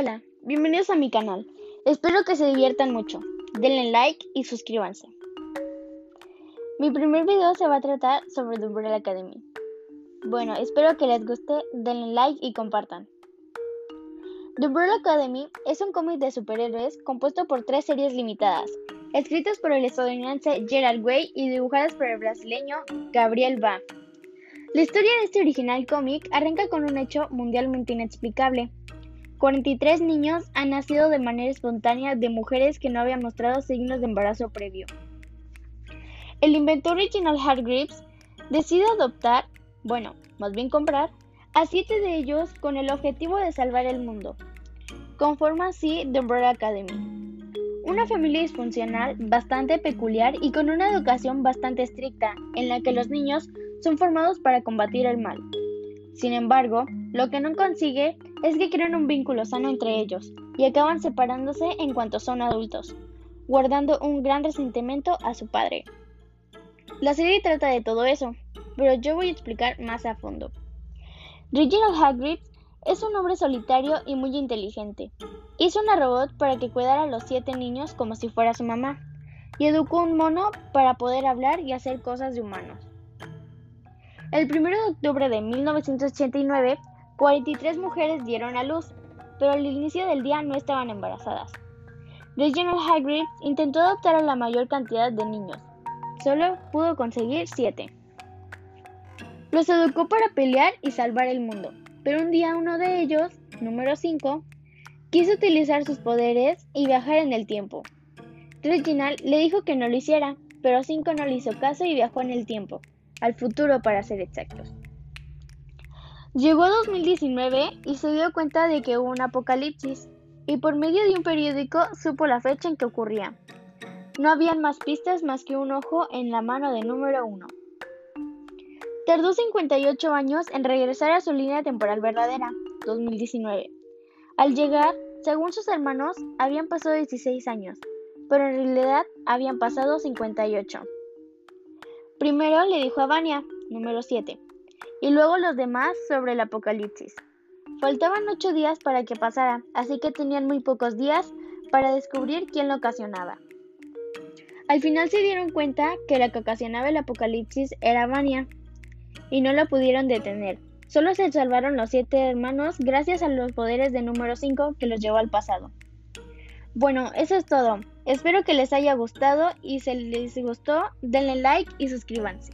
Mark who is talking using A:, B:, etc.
A: Hola, bienvenidos a mi canal. Espero que se diviertan mucho. Denle like y suscríbanse. Mi primer video se va a tratar sobre The Umbrella Academy. Bueno, espero que les guste, denle like y compartan. The Umbrella Academy es un cómic de superhéroes compuesto por tres series limitadas, escritas por el estadounidense Gerald Way y dibujadas por el brasileño Gabriel Ba. La historia de este original cómic arranca con un hecho mundialmente inexplicable. 43 niños han nacido de manera espontánea de mujeres que no habían mostrado signos de embarazo previo. El inventor original Hargreaves decide adoptar, bueno, más bien comprar, a siete de ellos con el objetivo de salvar el mundo. Conforma así The Umbrella Academy. Una familia disfuncional bastante peculiar y con una educación bastante estricta, en la que los niños son formados para combatir el mal. Sin embargo, lo que no consigue es que crean un vínculo sano entre ellos y acaban separándose en cuanto son adultos, guardando un gran resentimiento a su padre. La serie trata de todo eso, pero yo voy a explicar más a fondo. Reginald Hagrid es un hombre solitario y muy inteligente. Hizo una robot para que cuidara a los siete niños como si fuera su mamá, y educó un mono para poder hablar y hacer cosas de humanos. El 1 de octubre de 1989, 43 mujeres dieron a luz, pero al inicio del día no estaban embarazadas. Reginald Hagrid intentó adoptar a la mayor cantidad de niños. Solo pudo conseguir 7. Los educó para pelear y salvar el mundo, pero un día uno de ellos, número 5, quiso utilizar sus poderes y viajar en el tiempo. Reginald le dijo que no lo hiciera, pero 5 no le hizo caso y viajó en el tiempo al futuro para ser exactos. Llegó 2019 y se dio cuenta de que hubo un apocalipsis, y por medio de un periódico supo la fecha en que ocurría. No habían más pistas más que un ojo en la mano de número uno. Tardó 58 años en regresar a su línea temporal verdadera, 2019. Al llegar, según sus hermanos, habían pasado 16 años, pero en realidad habían pasado 58. Primero le dijo a Vania, número 7, y luego los demás sobre el apocalipsis. Faltaban ocho días para que pasara, así que tenían muy pocos días para descubrir quién lo ocasionaba. Al final se dieron cuenta que la que ocasionaba el apocalipsis era Vania, y no la pudieron detener. Solo se salvaron los siete hermanos gracias a los poderes de número 5 que los llevó al pasado. Bueno, eso es todo. Espero que les haya gustado y si les gustó, denle like y suscríbanse.